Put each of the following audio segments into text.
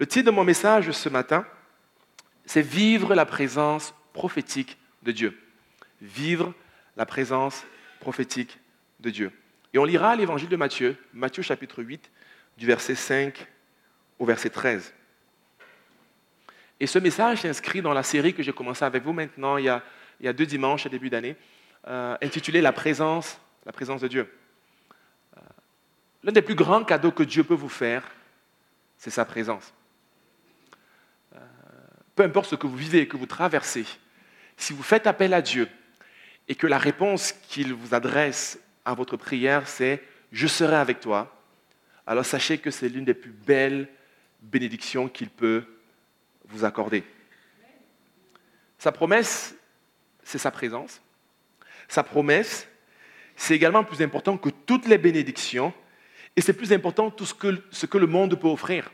Le titre de mon message ce matin, c'est Vivre la présence prophétique de Dieu. Vivre la présence prophétique de Dieu. Et on lira l'évangile de Matthieu, Matthieu chapitre 8, du verset 5 au verset 13. Et ce message s'inscrit dans la série que j'ai commencé avec vous maintenant il y a, deux dimanches à début d'année, euh, intitulée La présence, la présence de Dieu. Euh, l'un des plus grands cadeaux que Dieu peut vous faire, c'est sa présence peu importe ce que vous vivez, que vous traversez, si vous faites appel à Dieu et que la réponse qu'il vous adresse à votre prière, c'est ⁇ Je serai avec toi ⁇ alors sachez que c'est l'une des plus belles bénédictions qu'il peut vous accorder. Sa promesse, c'est sa présence. Sa promesse, c'est également plus important que toutes les bénédictions et c'est plus important tout ce que, ce que le monde peut offrir.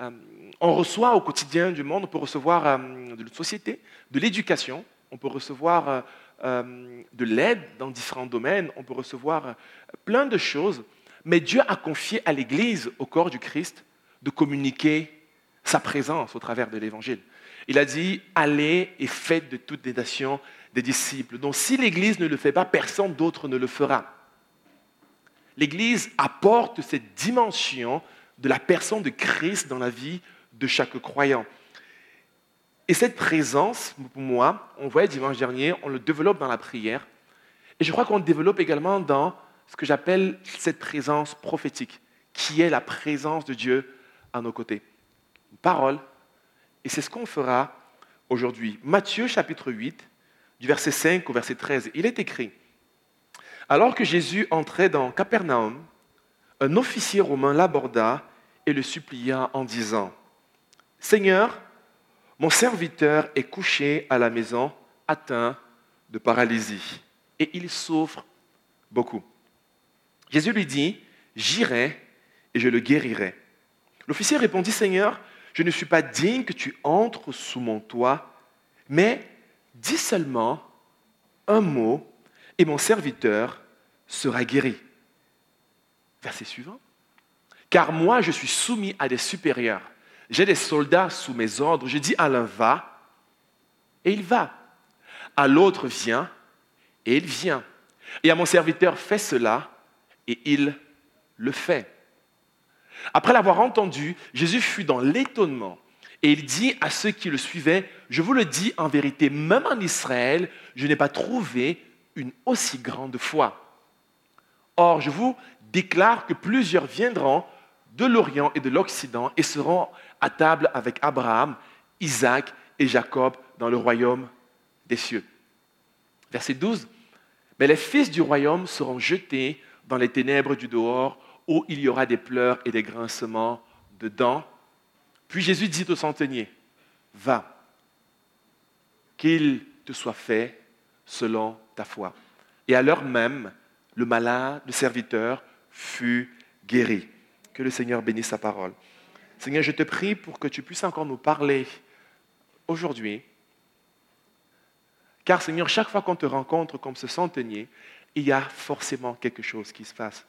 Euh, on reçoit au quotidien du monde, on peut recevoir euh, de la société, de l'éducation, on peut recevoir euh, euh, de l'aide dans différents domaines, on peut recevoir plein de choses, mais Dieu a confié à l'Église, au corps du Christ, de communiquer sa présence au travers de l'Évangile. Il a dit, allez et faites de toutes les nations des disciples. Donc si l'Église ne le fait pas, personne d'autre ne le fera. L'Église apporte cette dimension de la personne de Christ dans la vie de chaque croyant. Et cette présence, pour moi, on voyait dimanche dernier, on le développe dans la prière. Et je crois qu'on le développe également dans ce que j'appelle cette présence prophétique, qui est la présence de Dieu à nos côtés. Une parole. Et c'est ce qu'on fera aujourd'hui. Matthieu chapitre 8, du verset 5 au verset 13, il est écrit, Alors que Jésus entrait dans Capernaum, un officier romain l'aborda et le supplia en disant, Seigneur, mon serviteur est couché à la maison, atteint de paralysie, et il souffre beaucoup. Jésus lui dit, J'irai et je le guérirai. L'officier répondit, Seigneur, je ne suis pas digne que tu entres sous mon toit, mais dis seulement un mot et mon serviteur sera guéri. Verset suivant. Car moi, je suis soumis à des supérieurs j'ai des soldats sous mes ordres. Je dis à l'un va, et il va. À l'autre viens, et il vient. Et à mon serviteur fais cela, et il le fait. Après l'avoir entendu, Jésus fut dans l'étonnement. Et il dit à ceux qui le suivaient, je vous le dis en vérité, même en Israël, je n'ai pas trouvé une aussi grande foi. Or, je vous déclare que plusieurs viendront de l'Orient et de l'Occident et seront à table avec Abraham, Isaac et Jacob dans le royaume des cieux. Verset 12. Mais les fils du royaume seront jetés dans les ténèbres du dehors, où il y aura des pleurs et des grincements de dents. Puis Jésus dit au centenier, va, qu'il te soit fait selon ta foi. Et à l'heure même, le malade, le serviteur, fut guéri. Que le Seigneur bénisse sa parole. Seigneur, je te prie pour que tu puisses encore nous parler aujourd'hui. Car Seigneur, chaque fois qu'on te rencontre comme ce centenier, il y a forcément quelque chose qui se passe.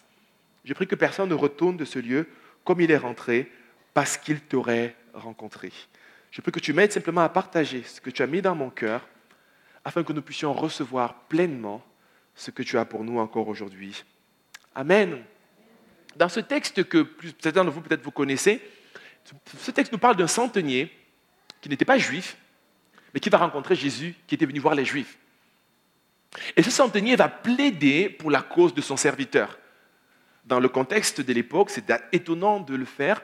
Je prie que personne ne retourne de ce lieu comme il est rentré parce qu'il t'aurait rencontré. Je prie que tu m'aides simplement à partager ce que tu as mis dans mon cœur afin que nous puissions recevoir pleinement ce que tu as pour nous encore aujourd'hui. Amen. Dans ce texte que certains de vous peut-être vous connaissez, ce texte nous parle d'un centenier qui n'était pas juif, mais qui va rencontrer Jésus, qui était venu voir les juifs. Et ce centenier va plaider pour la cause de son serviteur. Dans le contexte de l'époque, c'est étonnant de le faire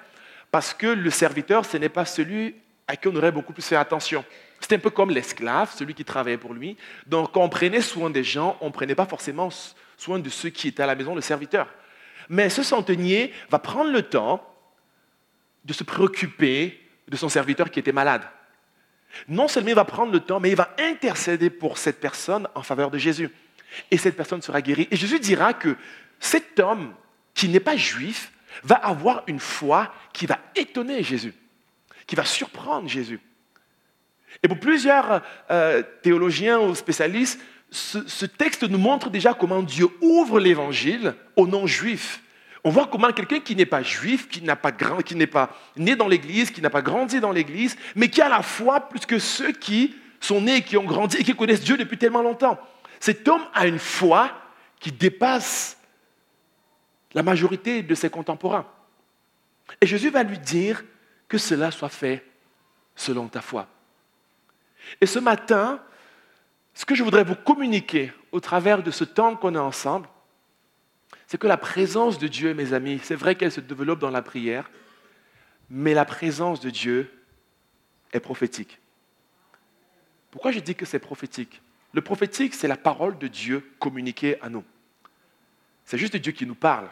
parce que le serviteur, ce n'est pas celui à qui on aurait beaucoup plus fait attention. C'est un peu comme l'esclave, celui qui travaillait pour lui. Donc, quand on prenait soin des gens, on ne prenait pas forcément soin de ceux qui étaient à la maison, le serviteur. Mais ce centenier va prendre le temps de se préoccuper de son serviteur qui était malade. Non seulement il va prendre le temps, mais il va intercéder pour cette personne en faveur de Jésus. Et cette personne sera guérie. Et Jésus dira que cet homme qui n'est pas juif va avoir une foi qui va étonner Jésus, qui va surprendre Jésus. Et pour plusieurs euh, théologiens ou spécialistes, ce, texte nous montre déjà comment Dieu ouvre l'évangile aux non-juifs on voit comment quelqu'un qui n'est pas juif, qui n'a pas grand, qui n'est pas né dans l'église, qui n'a pas grandi dans l'église, mais qui a la foi plus que ceux qui sont nés, qui ont grandi et qui connaissent Dieu depuis tellement longtemps. Cet homme a une foi qui dépasse la majorité de ses contemporains. Et Jésus va lui dire que cela soit fait selon ta foi. Et ce matin, ce que je voudrais vous communiquer au travers de ce temps qu'on est ensemble, c'est que la présence de Dieu, mes amis, c'est vrai qu'elle se développe dans la prière, mais la présence de Dieu est prophétique. Pourquoi je dis que c'est prophétique? Le prophétique, c'est la parole de Dieu communiquée à nous. C'est juste Dieu qui nous parle.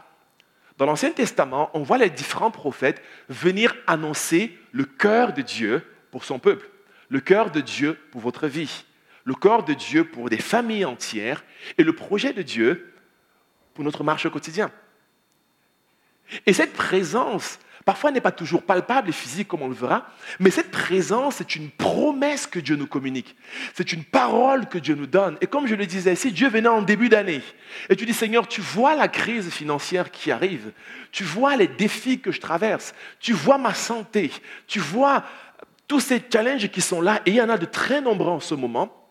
Dans l'Ancien Testament, on voit les différents prophètes venir annoncer le cœur de Dieu pour son peuple, le cœur de Dieu pour votre vie, le cœur de Dieu pour des familles entières et le projet de Dieu pour notre marche au quotidien. Et cette présence, parfois n'est pas toujours palpable et physique comme on le verra, mais cette présence est une promesse que Dieu nous communique. C'est une parole que Dieu nous donne. Et comme je le disais, si Dieu venait en début d'année et tu dis Seigneur, tu vois la crise financière qui arrive, tu vois les défis que je traverse, tu vois ma santé, tu vois tous ces challenges qui sont là, et il y en a de très nombreux en ce moment.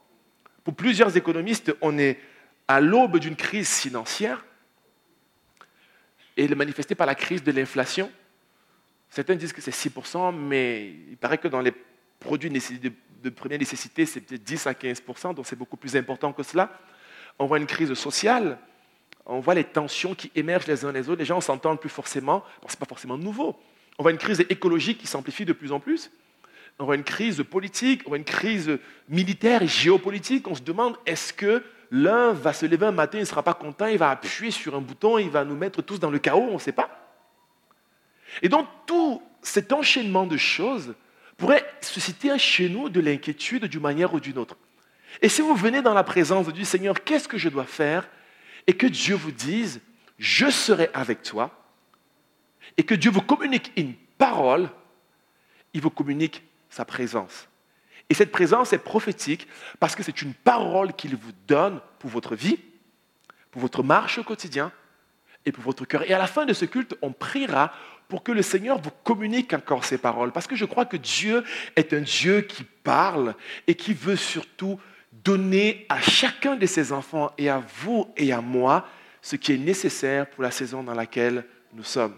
Pour plusieurs économistes, on est à l'aube d'une crise financière et le manifesté par la crise de l'inflation. Certains disent que c'est 6%, mais il paraît que dans les produits de première nécessité, c'est peut-être 10 à 15%, donc c'est beaucoup plus important que cela. On voit une crise sociale, on voit les tensions qui émergent les uns les autres, les gens s'entendent plus forcément, ce n'est pas forcément nouveau. On voit une crise écologique qui s'amplifie de plus en plus. On voit une crise politique, on voit une crise militaire et géopolitique. On se demande, est-ce que L'un va se lever un matin, il ne sera pas content, il va appuyer sur un bouton, il va nous mettre tous dans le chaos, on ne sait pas. Et donc tout cet enchaînement de choses pourrait susciter chez nous de l'inquiétude d'une manière ou d'une autre. Et si vous venez dans la présence du Seigneur, qu'est-ce que je dois faire? Et que Dieu vous dise, je serai avec toi, et que Dieu vous communique une parole, il vous communique sa présence. Et cette présence est prophétique parce que c'est une parole qu'il vous donne pour votre vie, pour votre marche au quotidien et pour votre cœur. Et à la fin de ce culte, on priera pour que le Seigneur vous communique encore ces paroles. Parce que je crois que Dieu est un Dieu qui parle et qui veut surtout donner à chacun de ses enfants et à vous et à moi ce qui est nécessaire pour la saison dans laquelle nous sommes.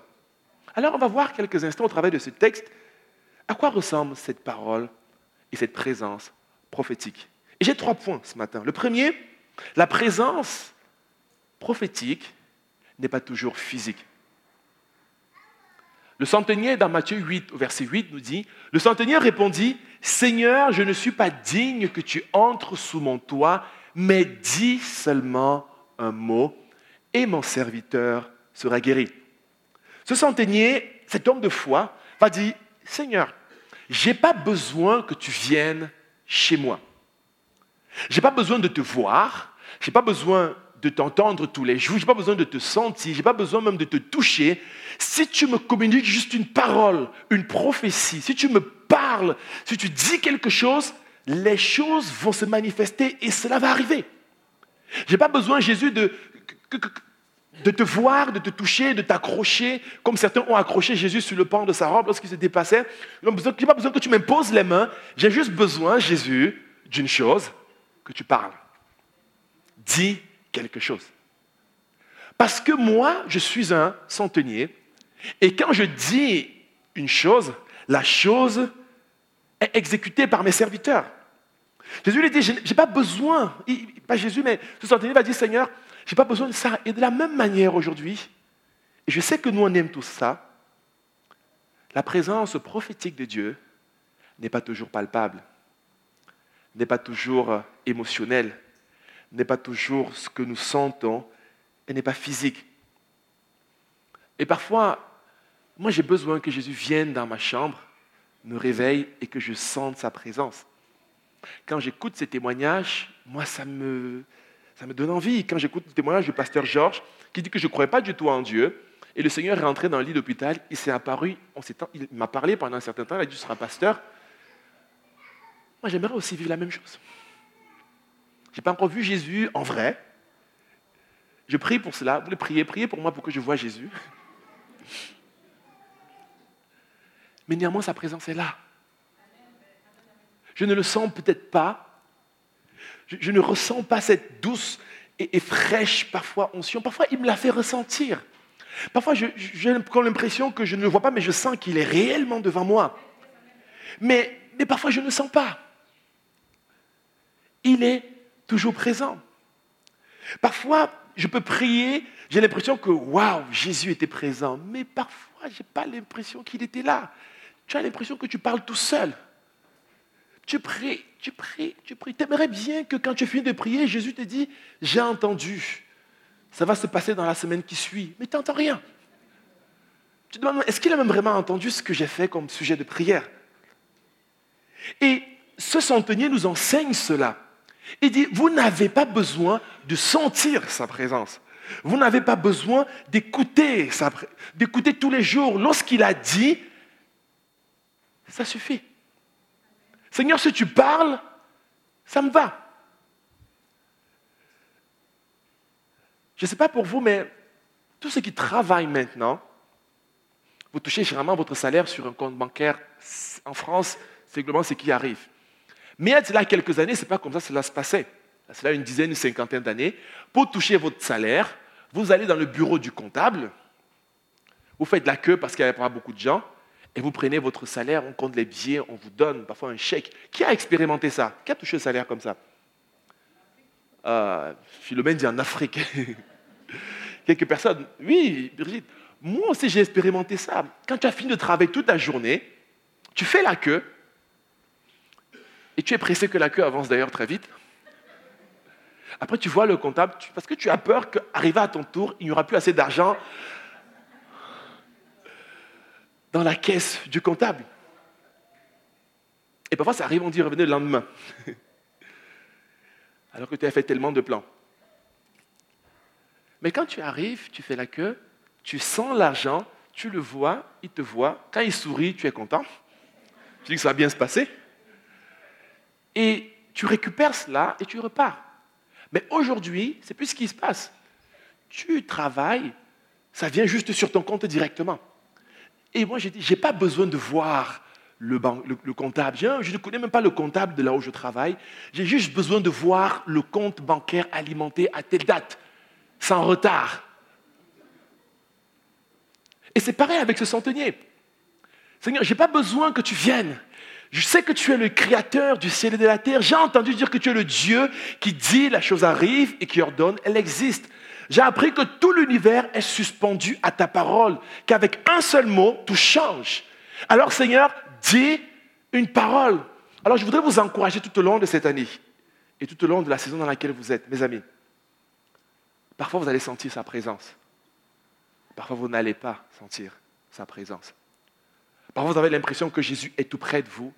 Alors on va voir quelques instants au travers de ce texte à quoi ressemble cette parole et cette présence prophétique? Et j'ai trois points ce matin. Le premier, la présence prophétique n'est pas toujours physique. Le centenier dans Matthieu 8, au verset 8, nous dit, le centenier répondit, Seigneur, je ne suis pas digne que tu entres sous mon toit, mais dis seulement un mot, et mon serviteur sera guéri. Ce centenier, cet homme de foi, va dire, Seigneur, j'ai pas besoin que tu viennes chez moi. J'ai pas besoin de te voir, j'ai pas besoin de t'entendre tous les jours, j'ai pas besoin de te sentir, j'ai pas besoin même de te toucher. Si tu me communiques juste une parole, une prophétie, si tu me parles, si tu dis quelque chose, les choses vont se manifester et cela va arriver. J'ai pas besoin, Jésus, de de te voir, de te toucher, de t'accrocher, comme certains ont accroché Jésus sur le pan de sa robe lorsqu'il se dépassait. Je n'ai pas besoin que tu m'imposes les mains, j'ai juste besoin, Jésus, d'une chose, que tu parles. Dis quelque chose. Parce que moi, je suis un centenier, et quand je dis une chose, la chose est exécutée par mes serviteurs. Jésus lui dit, je n'ai pas besoin, pas Jésus, mais ce centenier va dire, Seigneur, je n'ai pas besoin de ça. Et de la même manière aujourd'hui, et je sais que nous on aime tous ça, la présence prophétique de Dieu n'est pas toujours palpable, n'est pas toujours euh, émotionnelle, n'est pas toujours ce que nous sentons, et n'est pas physique. Et parfois, moi j'ai besoin que Jésus vienne dans ma chambre, me réveille et que je sente sa présence. Quand j'écoute ces témoignages, moi ça me, ça me donne envie quand j'écoute le témoignage du pasteur Georges qui dit que je ne croyais pas du tout en Dieu. Et le Seigneur est rentré dans le lit d'hôpital, il s'est apparu, on il m'a parlé pendant un certain temps, il a dit Tu seras pasteur. Moi, j'aimerais aussi vivre la même chose. Je n'ai pas encore vu Jésus en vrai. Je prie pour cela. Vous voulez prier? Priez pour moi pour que je vois Jésus. Mais néanmoins, sa présence est là. Je ne le sens peut-être pas, je, ne ressens pas cette douce et, fraîche parfois onction. Parfois, il me la fait ressentir. Parfois, j'ai l'impression que je ne le vois pas, mais je sens qu'il est réellement devant moi. Mais, parfois, je ne le sens pas. Il est toujours présent. Parfois, je peux prier, j'ai l'impression que, waouh, Jésus était présent. Mais parfois, je n'ai pas l'impression qu'il était là. Tu as l'impression que tu parles tout seul. Tu pries, tu pries, tu pries. Tu aimerais bien que quand tu finis de prier, Jésus te dit, j'ai entendu. Ça va se passer dans la semaine qui suit. Mais tu n'entends rien. Tu te demandes, est-ce qu'il a même vraiment entendu ce que j'ai fait comme sujet de prière? Et ce centenier nous enseigne cela. Il dit, vous n'avez pas besoin de sentir sa présence. Vous n'avez pas besoin d'écouter, d'écouter tous les jours. Lorsqu'il a dit, ça suffit. Seigneur, si tu parles, ça me va. Je ne sais pas pour vous, mais tous ceux qui travaillent maintenant, vous touchez généralement votre salaire sur un compte bancaire. En France, c'est globalement ce qui arrive. Mais il y a quelques années, ce n'est pas comme ça que cela se passait. Cela une dizaine, une cinquantaine d'années. Pour toucher votre salaire, vous allez dans le bureau du comptable, vous faites la queue parce qu'il n'y avait pas beaucoup de gens, et vous prenez votre salaire, on compte les billets, on vous donne parfois un chèque. Qui a expérimenté ça? Qui a touché le salaire comme ça? Euh, Philomène dit en Afrique. Quelques personnes. Oui, Brigitte, moi aussi j'ai expérimenté ça. Quand tu as fini de travailler toute la journée, tu fais la queue, et tu es pressé que la queue avance d'ailleurs très vite. Après, tu vois le comptable, parce que tu as peur qu'arrivé à ton tour, il n'y aura plus assez d'argent dans la caisse du comptable. Et parfois, ça arrive, on dit revenez le lendemain. Alors que tu as fait tellement de plans. Mais quand tu arrives, tu fais la queue, tu sens l'argent, tu le vois, il te voit. Quand il sourit, tu es content. Tu dis que ça va bien se passer. Et tu récupères cela et tu repars. Mais aujourd'hui, c'est plus ce qui se passe. Tu travailles, ça vient juste sur ton compte directement. Et moi, j'ai dit, je n'ai pas besoin de voir le, comptable. Je, je ne connais même pas le comptable de là où je travaille. J'ai juste besoin de voir le compte bancaire alimenté à telle date, sans retard. Et c'est pareil avec ce centenier. Seigneur, je n'ai pas besoin que tu viennes. Je sais que tu es le créateur du ciel et de la terre. J'ai entendu dire que tu es le Dieu qui dit la chose arrive et qui ordonne, elle existe. J'ai appris que tout l'univers est suspendu à ta parole, qu'avec un seul mot, tout change. Alors Seigneur, dis une parole. Alors je voudrais vous encourager tout au long de cette année et tout au long de la saison dans laquelle vous êtes, mes amis. Parfois vous allez sentir sa présence. Parfois vous n'allez pas sentir sa présence. Parfois vous avez l'impression que Jésus est tout près de vous.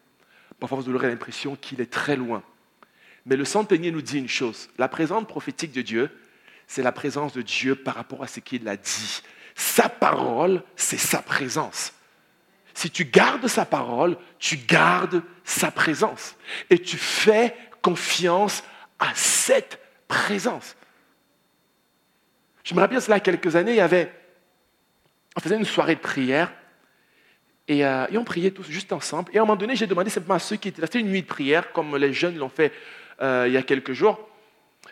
Parfois vous aurez l'impression qu'il est très loin. Mais le centenier nous dit une chose. La présence prophétique de Dieu, c'est la présence de Dieu par rapport à ce qu'il a dit. Sa parole, c'est sa présence. Si tu gardes sa parole, tu gardes sa présence. Et tu fais confiance à cette présence. Je me rappelle cela il y quelques années, il y avait, on faisait une soirée de prière euh, et, on priait tous juste ensemble. Et à un moment donné, j'ai demandé simplement à ceux qui étaient là, c'était une nuit de prière, comme les jeunes l'ont fait euh, il y a quelques jours.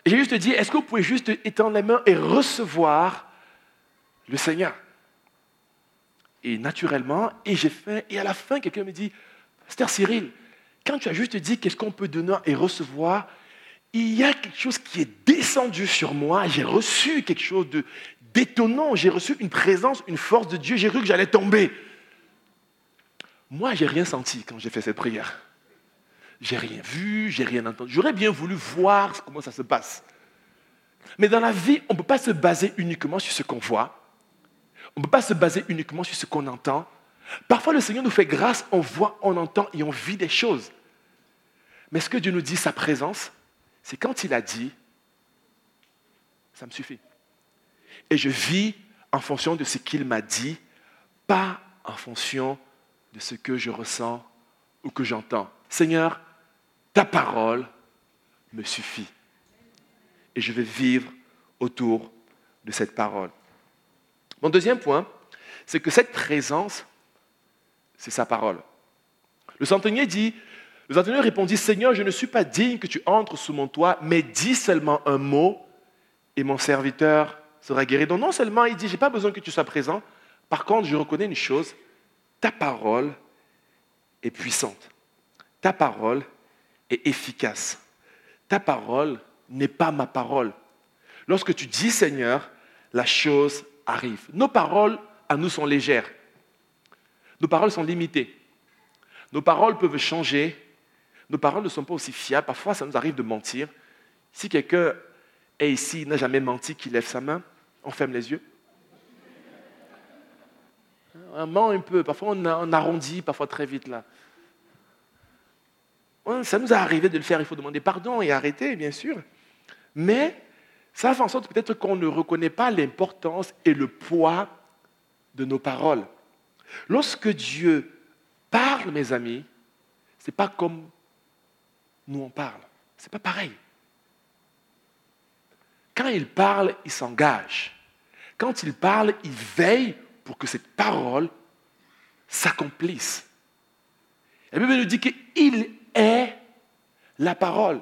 J'ai juste dit, est-ce que vous pouvez juste étendre les mains et recevoir le Seigneur? Et naturellement, et j'ai fait, et à la fin, quelqu'un me dit, Pasteur Cyril, quand tu as juste dit qu'est-ce qu'on peut donner et recevoir, il y a quelque chose qui est descendu sur moi. J'ai reçu quelque chose d'étonnant. J'ai reçu une présence, une force de Dieu. J'ai cru que j'allais tomber. Moi, j'ai rien senti quand j'ai fait cette prière. J'ai rien vu, j'ai rien entendu. J'aurais bien voulu voir comment ça se passe. Mais dans la vie, on ne peut pas se baser uniquement sur ce qu'on voit. On ne peut pas se baser uniquement sur ce qu'on entend. Parfois, le Seigneur nous fait grâce, on voit, on entend et on vit des choses. Mais ce que Dieu nous dit, sa présence, c'est quand il a dit, ça me suffit. Et je vis en fonction de ce qu'il m'a dit, pas en fonction de ce que je ressens ou que j'entends. Seigneur, ta parole me suffit. Et je vais vivre autour de cette parole. Mon deuxième point, c'est que cette présence c'est sa parole. Le centenier dit, le centenier répondit, Seigneur, je ne suis pas digne que tu entres sous mon toit, mais dis seulement un mot et mon serviteur sera guéri. Donc non seulement il dit, je n'ai pas besoin que tu sois présent, par contre, je reconnais une chose, ta parole est puissante. Ta parole est efficace. Ta parole n'est pas ma parole. Lorsque tu dis Seigneur, la chose arrive. Nos paroles à nous sont légères. Nos paroles sont limitées. Nos paroles peuvent changer. Nos paroles ne sont pas aussi fiables. Parfois, ça nous arrive de mentir. Si quelqu'un est ici, n'a jamais menti, qui lève sa main, on ferme les yeux. On ment un peu. Parfois, on arrondit, parfois très vite là. Ça nous a arrivé de le faire. Il faut demander pardon et arrêter, bien sûr. Mais ça fait en sorte peut-être qu'on ne reconnaît pas l'importance et le poids de nos paroles. Lorsque Dieu parle, mes amis, ce n'est pas comme nous on parle. Ce n'est pas pareil. Quand il parle, il s'engage. Quand il parle, il veille pour que cette parole s'accomplisse. La Bible nous dit qu'il est la parole.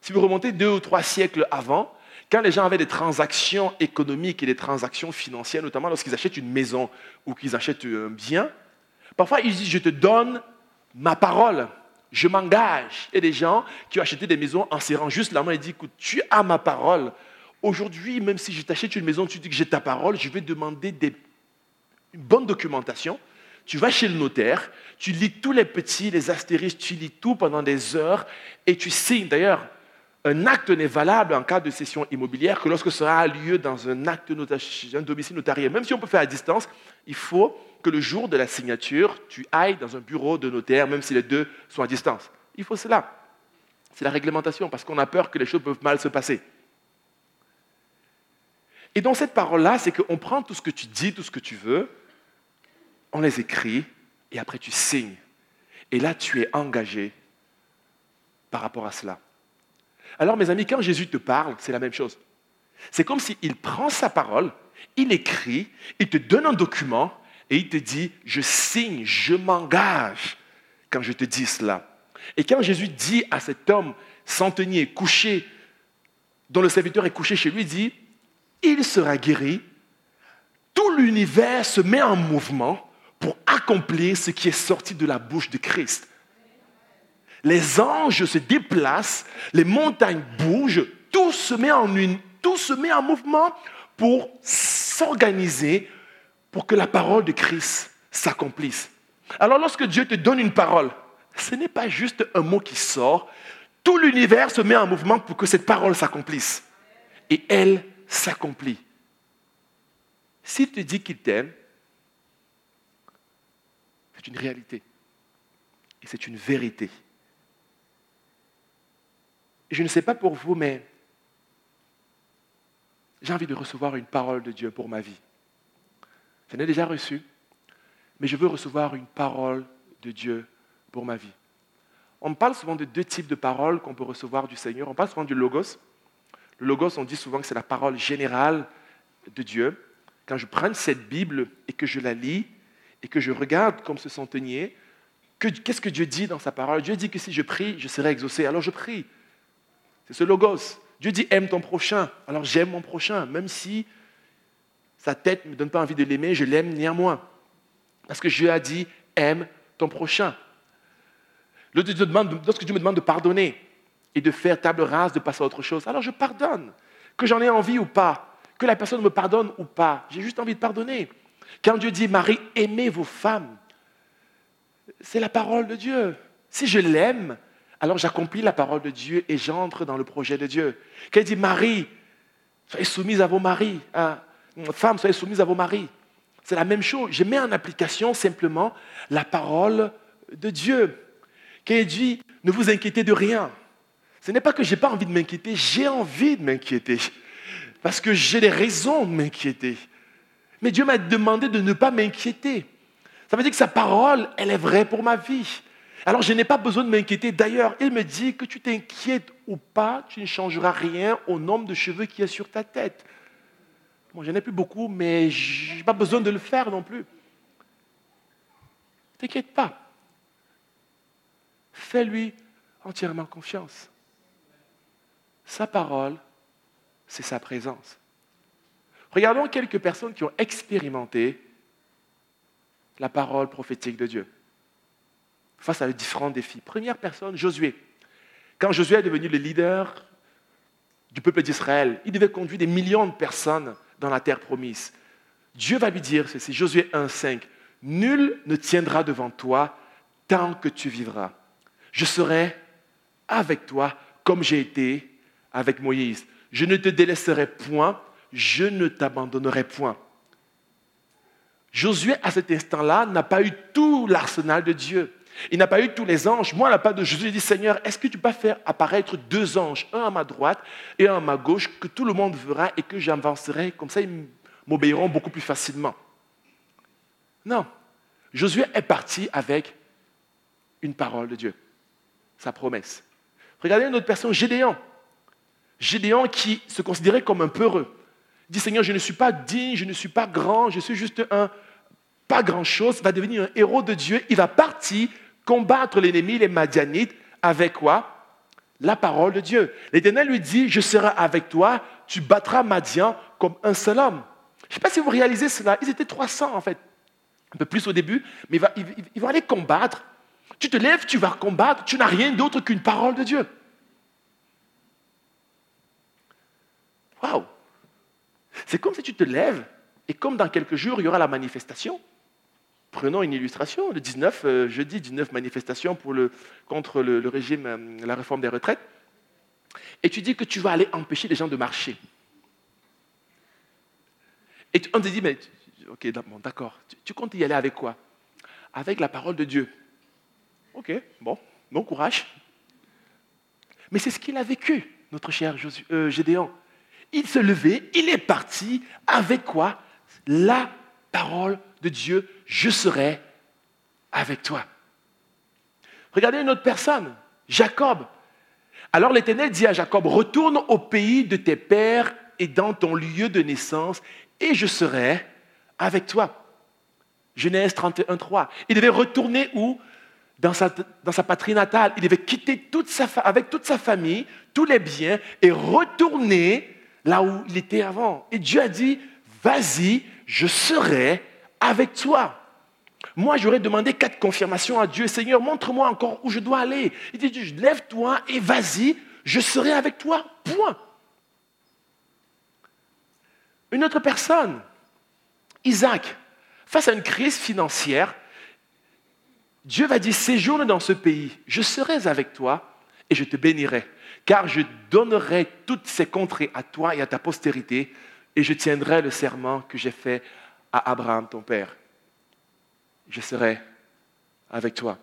Si vous remontez deux ou trois siècles avant, quand les gens avaient des transactions économiques et des transactions financières, notamment lorsqu'ils achètent une maison ou qu'ils achètent un bien, parfois ils disent, je te donne ma parole, je m'engage. A des gens qui ont acheté des maisons en serrant juste la main et disent, écoute, tu as ma parole. Aujourd'hui, même si je t'achète une maison, tu dis que j'ai ta parole, je vais demander des, une bonne documentation. Tu vas chez le notaire, tu lis tous les petits, les astérisques, tu lis tout pendant des heures et tu signes. D'ailleurs, un acte n'est valable en cas de cession immobilière que lorsque ça a lieu dans un acte un domicile notarié. Même si on peut faire à distance, il faut que le jour de la signature, tu ailles dans un bureau de notaire, même si les deux sont à distance. Il faut cela. C'est la réglementation, parce qu'on a peur que les choses peuvent mal se passer. Et dans cette parole-là, c'est qu'on prend tout ce que tu dis, tout ce que tu veux, on les écrit, et après tu signes. Et là, tu es engagé par rapport à cela. Alors, mes amis, quand Jésus te parle, c'est la même chose. C'est comme s'il prend sa parole, il écrit, il te donne un document et il te dit, je signe, je m'engage quand je te dis cela. Et quand Jésus dit à cet homme centenier couché, dont le serviteur est couché chez lui, il dit, il sera guéri, tout l'univers se met en mouvement pour accomplir ce qui est sorti de la bouche de Christ les anges se déplacent, les montagnes bougent, tout se met en tout se met en mouvement pour s'organiser pour que la parole de Christ s'accomplisse. Alors lorsque Dieu te donne une parole, ce n'est pas juste un mot qui sort, tout l'univers se met en mouvement pour que cette parole s'accomplisse. Et elle s'accomplit. S'il te dit qu'il t'aime, c'est une réalité. Et c'est une vérité. Je ne sais pas pour vous, mais j'ai envie de recevoir une parole de Dieu pour ma vie. Je l'ai déjà reçue, mais je veux recevoir une parole de Dieu pour ma vie. On parle souvent de deux types de paroles qu'on peut recevoir du Seigneur. On parle souvent du logos. Le logos, on dit souvent que c'est la parole générale de Dieu. Quand je prends cette Bible et que je la lis et que je regarde comme ce centenier, qu'est-ce que Dieu dit dans sa parole? Dieu dit que si je prie, je serai exaucé. Alors je prie. C'est ce logos. Dieu dit aime ton prochain. Alors j'aime mon prochain, même si sa tête ne me donne pas envie de l'aimer, je l'aime néanmoins. Parce que Dieu a dit aime ton prochain. Lorsque Dieu me demande de pardonner et de faire table rase, de passer à autre chose, alors je pardonne. Que j'en ai envie ou pas, que la personne me pardonne ou pas, j'ai juste envie de pardonner. Quand Dieu dit Marie, aimez vos femmes, c'est la parole de Dieu. Si je l'aime, alors j'accomplis la parole de Dieu et j'entre dans le projet de Dieu. Quand dit Marie, soyez soumise à vos maris, hein, femmes, soyez soumises à vos maris. C'est la même chose. Je mets en application simplement la parole de Dieu. Quand il dit, ne vous inquiétez de rien. Ce n'est pas que je n'ai pas envie de m'inquiéter, j'ai envie de m'inquiéter. Parce que j'ai des raisons de m'inquiéter. Mais Dieu m'a demandé de ne pas m'inquiéter. Ça veut dire que sa parole, elle est vraie pour ma vie. Alors je n'ai pas besoin de m'inquiéter. D'ailleurs, il me dit que tu t'inquiètes ou pas, tu ne changeras rien au nombre de cheveux qui est sur ta tête. Bon, j'en ai plus beaucoup, mais je n'ai pas besoin de le faire non plus. T'inquiète pas. Fais-lui entièrement confiance. Sa parole, c'est sa présence. Regardons quelques personnes qui ont expérimenté la parole prophétique de Dieu face à différents défis. Première personne, Josué. Quand Josué est devenu le leader du peuple d'Israël, il devait conduire des millions de personnes dans la terre promise. Dieu va lui dire ceci, Josué 1,5 Nul ne tiendra devant toi tant que tu vivras. Je serai avec toi comme j'ai été avec Moïse. Je ne te délaisserai point, je ne t'abandonnerai point. Josué, à cet instant-là, n'a pas eu tout l'arsenal de Dieu. Il n'a pas eu tous les anges. Moi, à la part de il dit Seigneur, est-ce que tu peux faire apparaître deux anges, un à ma droite et un à ma gauche, que tout le monde verra et que j'avancerai? Comme ça, ils m'obéiront beaucoup plus facilement. Non. Josué est parti avec une parole de Dieu, sa promesse. Regardez une autre personne, Gédéon. Gédéon qui se considérait comme un peureux. Dit Seigneur, je ne suis pas digne, je ne suis pas grand, je suis juste un pas grand-chose, va devenir un héros de Dieu. Il va partir combattre l'ennemi, les Madianites, avec quoi? La parole de Dieu. L'Éternel lui dit, je serai avec toi, tu battras Madian comme un seul homme. Je ne sais pas si vous réalisez cela, ils étaient 300 en fait, un peu plus au début, mais ils vont aller combattre. Tu te lèves, tu vas combattre, tu n'as rien d'autre qu'une parole de Dieu. Waouh C'est comme si tu te lèves et comme dans quelques jours, il y aura la manifestation. Prenons une illustration, le 19, euh, jeudi 19 manifestations pour le, contre le, régime, euh, la réforme des retraites. Et tu dis que tu vas aller empêcher les gens de marcher. Et on te dit, mais ok, d'accord, tu, comptes y aller avec quoi? Avec la parole de Dieu. Ok, bon, bon courage. Mais c'est ce qu'il a vécu, notre cher euh, Gédéon. Il se levait, il est parti avec quoi? La parole de Dieu, je serai avec toi. Regardez une autre personne, Jacob. Alors l'Éternel dit à Jacob, retourne au pays de tes pères et dans ton lieu de naissance, et je serai avec toi. Genèse 31, 3. Il devait retourner où? Dans sa, patrie natale. Il devait quitter avec toute sa famille, tous les biens, et retourner là où il était avant. Et Dieu a dit, vas-y, je serai avec toi. Moi, j'aurais demandé quatre confirmations à Dieu. Seigneur, montre-moi encore où je dois aller. Il dit, lève-toi et vas-y, je serai avec toi. Point. Une autre personne, Isaac, face à une crise financière, Dieu va dire, séjourne dans ce pays, je serai avec toi et je te bénirai, car je donnerai toutes ces contrées à toi et à ta postérité, et je tiendrai le serment que j'ai fait à Abraham, ton père. Je serai avec toi.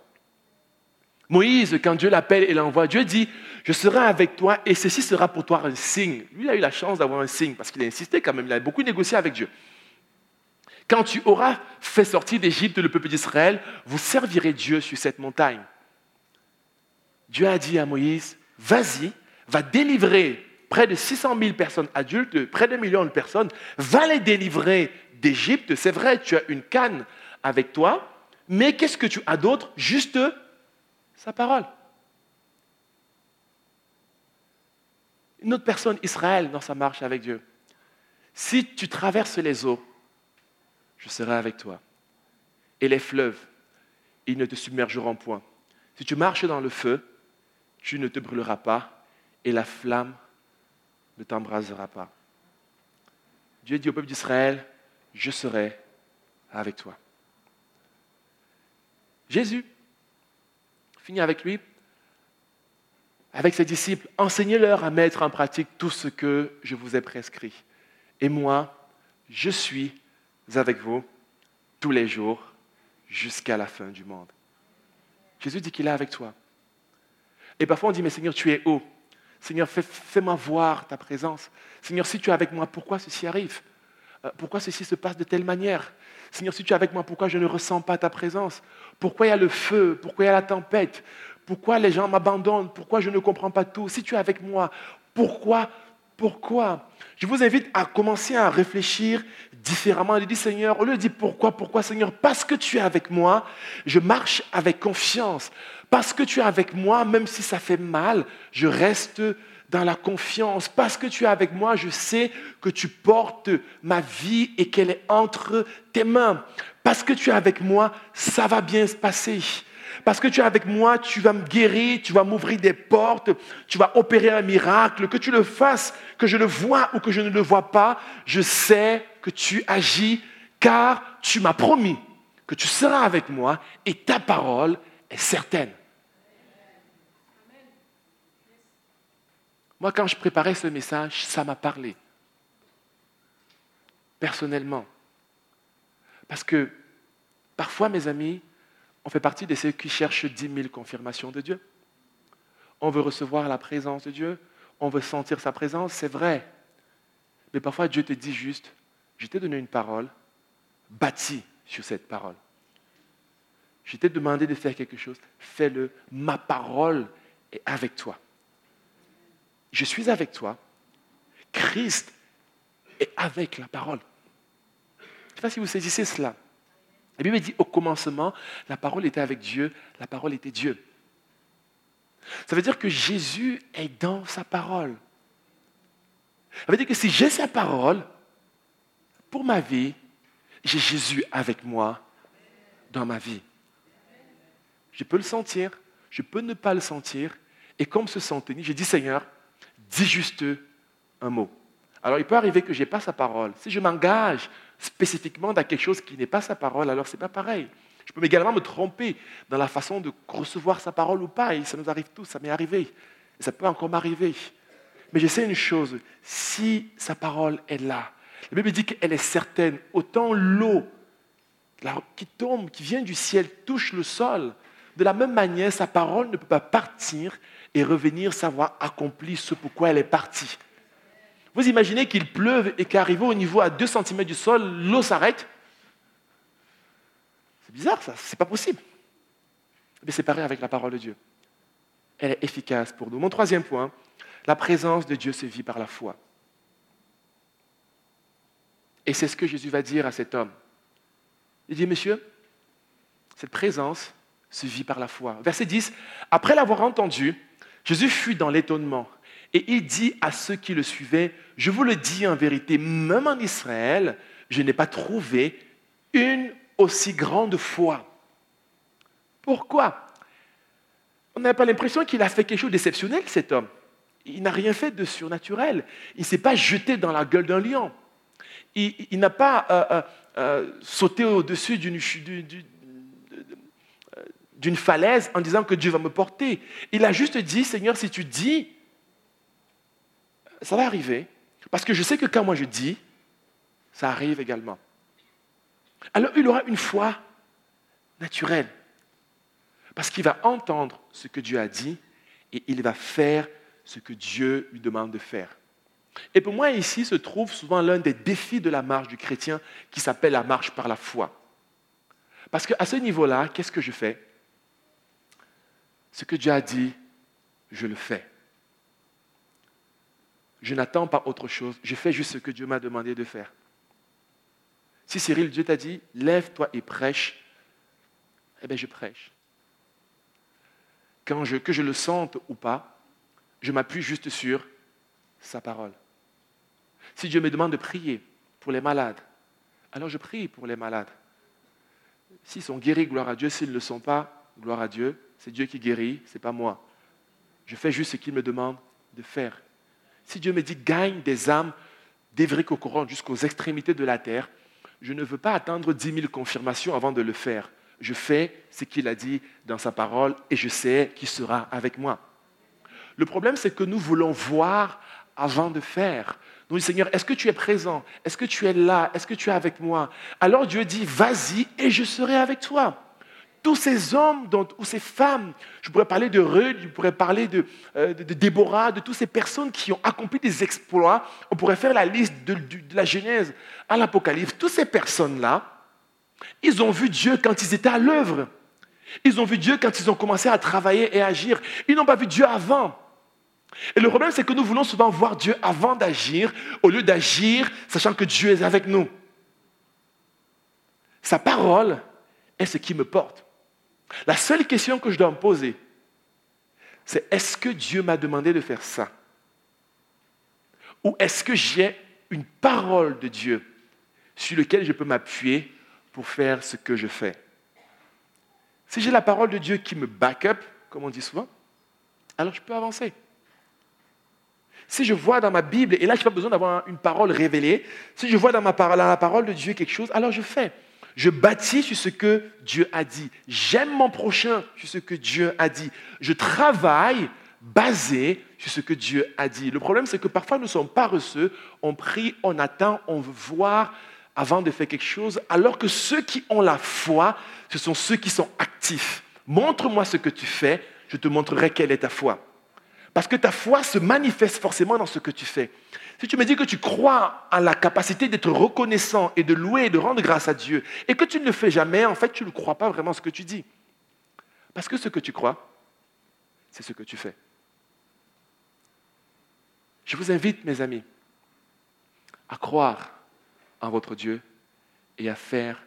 Moïse, quand Dieu l'appelle et l'envoie, Dieu dit, je serai avec toi et ceci sera pour toi un signe. Lui a eu la chance d'avoir un signe parce qu'il a insisté quand même, il a beaucoup négocié avec Dieu. Quand tu auras fait sortir d'Égypte le peuple d'Israël, vous servirez Dieu sur cette montagne. Dieu a dit à Moïse, vas-y, va délivrer près de 600 000 personnes adultes, près de million de personnes, va les délivrer d'Égypte. C'est vrai, tu as une canne avec toi, mais qu'est-ce que tu as d'autre? Juste sa parole. Une autre personne, Israël, dans sa marche avec Dieu. Si tu traverses les eaux, je serai avec toi. Et les fleuves, ils ne te submergeront point. Si tu marches dans le feu, tu ne te brûleras pas et la flamme ne t'embrasera pas. Dieu dit au peuple d'Israël, je serai avec toi. Jésus finit avec lui, avec ses disciples, enseignez-leur à mettre en pratique tout ce que je vous ai prescrit. Et moi, je suis avec vous tous les jours jusqu'à la fin du monde. Jésus dit qu'il est avec toi. Et parfois on dit, mais Seigneur, tu es où Seigneur, fais-moi voir ta présence. Seigneur, si tu es avec moi, pourquoi ceci arrive? Euh, pourquoi ceci se passe de telle manière? Seigneur, si tu es avec moi, pourquoi je ne ressens pas ta présence? Pourquoi il y a le feu? Pourquoi il y a la tempête? Pourquoi les gens m'abandonnent? Pourquoi je ne comprends pas tout? Si tu es avec moi, pourquoi pourquoi? Je vous invite à commencer à réfléchir différemment. Il dit, Seigneur, au lieu de pourquoi, pourquoi, Seigneur, parce que tu es avec moi, je marche avec confiance. Parce que tu es avec moi, même si ça fait mal, je reste dans la confiance. Parce que tu es avec moi, je sais que tu portes ma vie et qu'elle est entre tes mains. Parce que tu es avec moi, ça va bien se passer. Parce que tu es avec moi, tu vas me guérir, tu vas m'ouvrir des portes, tu vas opérer un miracle, que tu le fasses, que je le vois ou que je ne le vois pas, je sais que tu agis car tu m'as promis que tu seras avec moi et ta parole est certaine. Moi, quand je préparais ce message, ça m'a parlé. Personnellement. Parce que parfois, mes amis, on fait partie de ceux qui cherchent dix mille confirmations de Dieu. On veut recevoir la présence de Dieu, on veut sentir sa présence, c'est vrai. Mais parfois, Dieu te dit juste, je t'ai donné une parole, bâtie sur cette parole. Je t'ai demandé de faire quelque chose, fais-le. Ma parole est avec toi je suis avec toi. Christ est avec la parole. Je ne sais pas si vous saisissez cela. La Bible dit au commencement, la parole était avec Dieu, la parole était Dieu. Ça veut dire que Jésus est dans sa parole. Ça veut dire que si j'ai sa parole, pour ma vie, j'ai Jésus avec moi dans ma vie. Je peux le sentir, je peux ne pas le sentir, et comme ce senteni, j'ai dit Seigneur, dis juste un mot. Alors il peut arriver que je n'ai pas sa parole. Si je m'engage spécifiquement dans quelque chose qui n'est pas sa parole, alors ce n'est pas pareil. Je peux également me tromper dans la façon de recevoir sa parole ou pas. Et ça nous arrive tous, ça m'est arrivé. Et ça peut encore m'arriver. Mais je sais une chose, si sa parole est là, la Bible dit qu'elle est certaine. Autant l'eau qui tombe, qui vient du ciel, touche le sol, de la même manière, sa parole ne peut pas partir et revenir savoir accomplir ce pourquoi elle est partie. Vous imaginez qu'il pleuve et qu'arrivé au niveau à 2 cm du sol, l'eau s'arrête? C'est bizarre ça, c'est pas possible. Mais c'est pareil avec la parole de Dieu. Elle est efficace pour nous. Mon troisième point, la présence de Dieu se vit par la foi. Et c'est ce que Jésus va dire à cet homme. Il dit, monsieur, cette présence se vit par la foi. Verset 10, après l'avoir entendu, Jésus fut dans l'étonnement et il dit à ceux qui le suivaient, je vous le dis en vérité, même en Israël, je n'ai pas trouvé une aussi grande foi. Pourquoi? On n'a pas l'impression qu'il a fait quelque chose d'exceptionnel, cet homme. Il n'a rien fait de surnaturel. Il ne s'est pas jeté dans la gueule d'un lion. Il, n'a pas euh, euh, euh, sauté au-dessus d'une, d'une falaise en disant que Dieu va me porter. Il a juste dit, Seigneur, si tu dis, ça va arriver. Parce que je sais que quand moi je dis, ça arrive également. Alors il aura une foi naturelle. Parce qu'il va entendre ce que Dieu a dit et il va faire ce que Dieu lui demande de faire. Et pour moi, ici se trouve souvent l'un des défis de la marche du chrétien qui s'appelle la marche par la foi. Parce qu'à ce niveau-là, qu'est-ce que je fais? Ce que Dieu a dit, je le fais. Je n'attends pas autre chose. Je fais juste ce que Dieu m'a demandé de faire. Si Cyril, Dieu t'a dit, lève-toi et prêche, eh bien je prêche. Quand je, que je le sente ou pas, je m'appuie juste sur sa parole. Si Dieu me demande de prier pour les malades, alors je prie pour les malades. S'ils sont guéris, gloire à Dieu. S'ils ne le sont pas, gloire à Dieu. C'est Dieu qui guérit, ce n'est pas moi. Je fais juste ce qu'il me demande de faire. Si Dieu me dit gagne des âmes d'Évric au courant jusqu'aux extrémités de la terre, je ne veux pas attendre dix mille confirmations avant de le faire. Je fais ce qu'il a dit dans sa parole et je sais qu'il sera avec moi. Le problème, c'est que nous voulons voir avant de faire. Nous disons, Seigneur, est-ce que tu es présent? Est-ce que tu es là? Est-ce que tu es avec moi? Alors Dieu dit, vas-y et je serai avec toi tous ces hommes ou ces femmes, je pourrais parler de Ruth, je pourrais parler euh, de, Déborah, de toutes ces personnes qui ont accompli des exploits, on pourrait faire la liste de, de la Genèse à l'Apocalypse, toutes ces personnes-là, ils ont vu Dieu quand ils étaient à l'œuvre. Ils ont vu Dieu quand ils ont commencé à travailler et agir. Ils n'ont pas vu Dieu avant. Et le problème, c'est que nous voulons souvent voir Dieu avant d'agir, au lieu d'agir, sachant que Dieu est avec nous. Sa parole est ce qui me porte. La seule question que je dois me poser, c'est est-ce que Dieu m'a demandé de faire ça? Ou est-ce que j'ai une parole de Dieu sur laquelle je peux m'appuyer pour faire ce que je fais? Si j'ai la parole de Dieu qui me back up, comme on dit souvent, alors je peux avancer. Si je vois dans ma Bible, et là je n'ai pas besoin d'avoir une parole révélée, si je vois dans, ma, dans la parole de Dieu quelque chose, alors je fais. Je bâtis sur ce que Dieu a dit. J'aime mon prochain sur ce que Dieu a dit. Je travaille basé sur ce que Dieu a dit. Le problème, c'est que parfois nous sommes paresseux, on prie, on attend, on veut voir avant de faire quelque chose, alors que ceux qui ont la foi, ce sont ceux qui sont actifs. Montre-moi ce que tu fais, je te montrerai quelle est ta foi. Parce que ta foi se manifeste forcément dans ce que tu fais. Si tu me dis que tu crois à la capacité d'être reconnaissant et de louer et de rendre grâce à Dieu, et que tu ne le fais jamais, en fait, tu ne crois pas vraiment ce que tu dis. Parce que ce que tu crois, c'est ce que tu fais. Je vous invite, mes amis, à croire en votre Dieu et à faire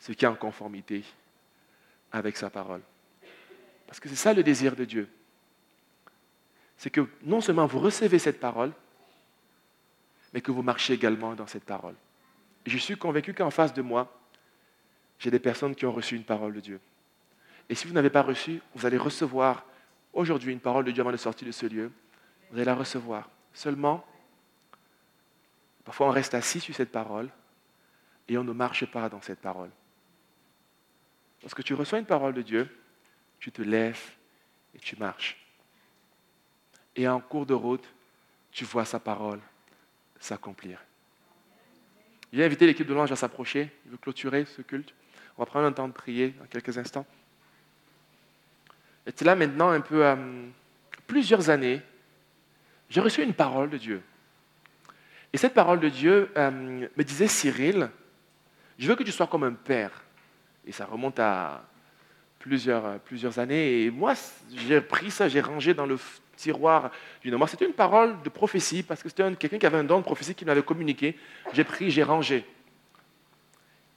ce qui est en conformité avec sa parole. Parce que c'est ça le désir de Dieu. C'est que non seulement vous recevez cette parole, mais que vous marchiez également dans cette parole. Je suis convaincu qu'en face de moi, j'ai des personnes qui ont reçu une parole de Dieu. Et si vous n'avez pas reçu, vous allez recevoir aujourd'hui une parole de Dieu avant de sortir de ce lieu. Vous allez la recevoir. Seulement, parfois on reste assis sur cette parole et on ne marche pas dans cette parole. Lorsque tu reçois une parole de Dieu, tu te lèves et tu marches. Et en cours de route, tu vois sa parole s'accomplir. Je vais inviter l'équipe de louange à s'approcher. Il veut clôturer ce culte. On va prendre un temps de prier dans quelques instants. Et là maintenant un peu, euh, plusieurs années, j'ai reçu une parole de Dieu. Et cette parole de Dieu euh, me disait, Cyril, je veux que tu sois comme un père. Et ça remonte à plusieurs, euh, plusieurs années. Et moi, j'ai pris ça, j'ai rangé dans le tiroir du Moi, C'était une parole de prophétie, parce que c'était quelqu'un qui avait un don de prophétie qui m'avait communiqué. J'ai pris, j'ai rangé.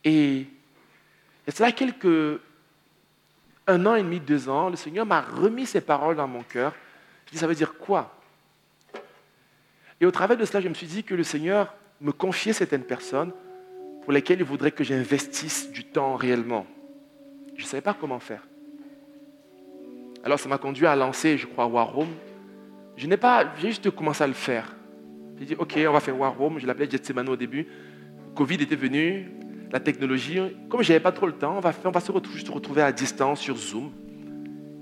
Et, et là quelques, un an et demi, deux ans, le Seigneur m'a remis ces paroles dans mon cœur. Je dis, ça veut dire quoi? Et au travers de cela, je me suis dit que le Seigneur me confiait certaines personnes pour lesquelles il voudrait que j'investisse du temps réellement. Je ne savais pas comment faire. Alors ça m'a conduit à lancer, je crois, War Room. Je n'ai pas, j'ai juste commencé à le faire. J'ai dit, OK, on va faire War Room. Je l'appelais Getsemane au début. Covid était venu, la technologie. Comme je n'avais pas trop le temps, on va, se retrouver, à distance sur Zoom.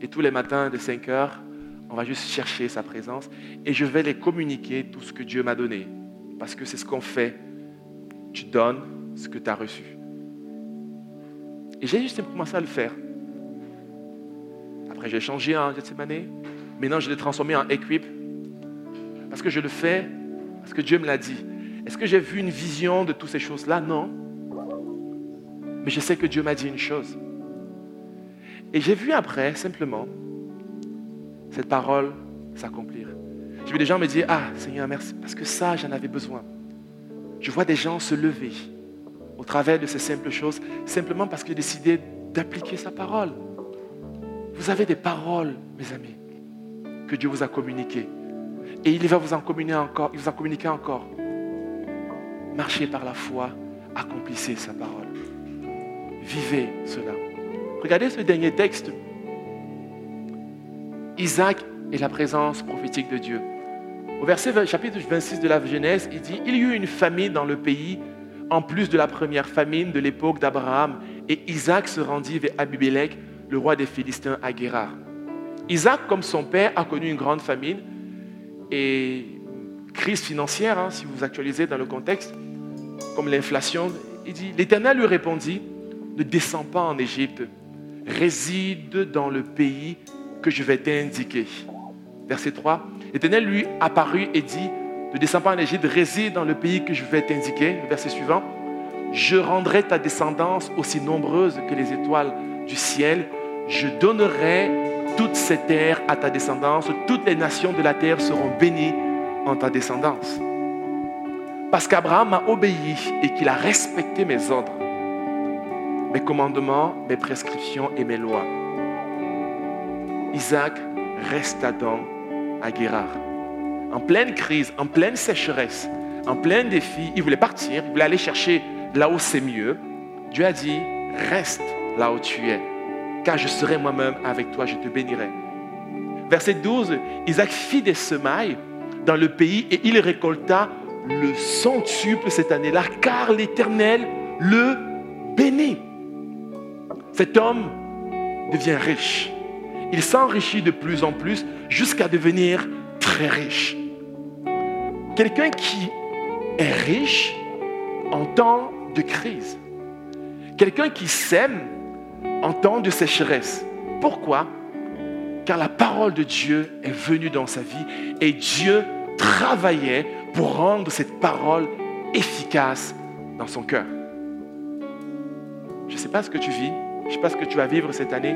Et tous les matins de 5 heures, on va juste chercher sa présence. Et je vais les communiquer tout ce que Dieu m'a donné. Parce que c'est ce qu'on fait. Tu donnes ce que tu as reçu. Et j'ai juste commencé à le faire. Après, j'ai changé en année. Maintenant, je l'ai transformé en Equip. Parce que je le fais, parce que Dieu me l'a dit. Est-ce que j'ai vu une vision de toutes ces choses-là? Non. Mais je sais que Dieu m'a dit une chose. Et j'ai vu après, simplement, cette parole s'accomplir. J'ai vu des gens me dire, ah Seigneur, merci, parce que ça, j'en avais besoin. Je vois des gens se lever au travers de ces simples choses, simplement parce qu'ils décidé d'appliquer sa parole. Vous avez des paroles, mes amis, que Dieu vous a communiquées. Et il va vous en communiquer encore. Il vous en communiquer encore. Marchez par la foi, accomplissez sa parole. Vivez cela. Regardez ce dernier texte. Isaac et la présence prophétique de Dieu. Au verset chapitre 26 de la Genèse, il dit, il y eut une famine dans le pays, en plus de la première famine de l'époque d'Abraham, et Isaac se rendit vers Abimelech, le roi des Philistins, à Guérard. Isaac, comme son père, a connu une grande famine et crise financière, hein, si vous actualisez dans le contexte, comme l'inflation. Il dit, l'Éternel lui répondit, ne descends pas en Égypte, réside dans le pays que je vais t'indiquer. Verset 3, l'Éternel lui apparut et dit, ne descends pas en Égypte, réside dans le pays que je vais t'indiquer. Verset suivant, je rendrai ta descendance aussi nombreuse que les étoiles du ciel je donnerai toute cette terre à ta descendance. Toutes les nations de la terre seront bénies en ta descendance. Parce qu'Abraham m'a obéi et qu'il a respecté mes ordres, mes commandements, mes prescriptions et mes lois. Isaac resta donc à Guérard. En pleine crise, en pleine sécheresse, en plein défi, il voulait partir, il voulait aller chercher là où c'est mieux. Dieu a dit, reste là où tu es, car je serai moi-même avec toi, je te bénirai. Verset 12, Isaac fit des semailles dans le pays et il récolta le centuple cette année-là, car l'Éternel le bénit. Cet homme devient riche. Il s'enrichit de plus en plus jusqu'à devenir très riche. Quelqu'un qui est riche en temps de crise. Quelqu'un qui sème temps de sécheresse. Pourquoi? Car la parole de Dieu est venue dans sa vie et Dieu travaillait pour rendre cette parole efficace dans son cœur. Je ne sais pas ce que tu vis, je ne sais pas ce que tu vas vivre cette année,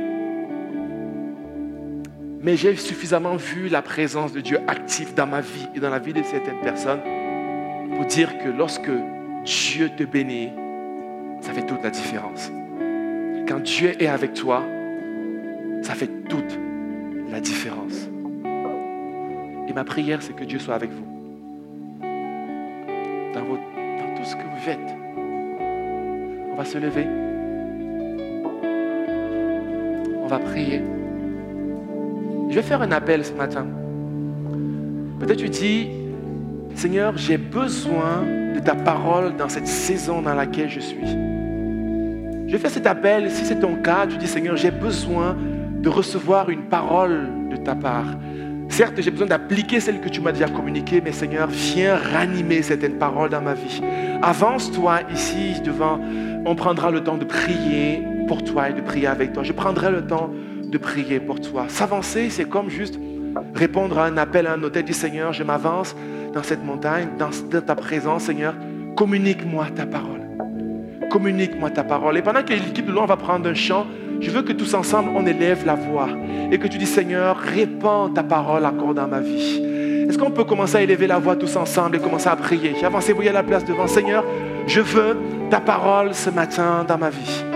mais j'ai suffisamment vu la présence de Dieu active dans ma vie et dans la vie de certaines personnes pour dire que lorsque Dieu te bénit, ça fait toute la différence. Quand Dieu est avec toi, ça fait toute la différence. Et ma prière, c'est que Dieu soit avec vous. Dans, tout ce que vous faites. On va se lever. On va prier. Je vais faire un appel ce matin. Peut-être tu dis, Seigneur, j'ai besoin de ta parole dans cette saison dans laquelle je suis. Je faire cet appel. Si c'est ton cas, tu dis, Seigneur, j'ai besoin de recevoir une parole de ta part. Certes, j'ai besoin d'appliquer celle que tu m'as déjà communiquée, mais Seigneur, viens ranimer certaines paroles dans ma vie. Avance-toi ici devant. On prendra le temps de prier pour toi et de prier avec toi. Je prendrai le temps de prier pour toi. S'avancer, c'est comme juste répondre à un appel à un hôtel du Seigneur, je m'avance dans cette montagne, dans, ta présence, Seigneur, communique-moi ta parole. Communique-moi ta parole. Et pendant que l'équipe de loin va prendre un chant, je veux que tous ensemble, on élève la voix et que tu dis, Seigneur, répands ta parole encore dans ma vie. Est-ce qu'on peut commencer à élever la voix tous ensemble et commencer à prier? Avancez-vous à la place devant. Seigneur, je veux ta parole ce matin dans ma vie.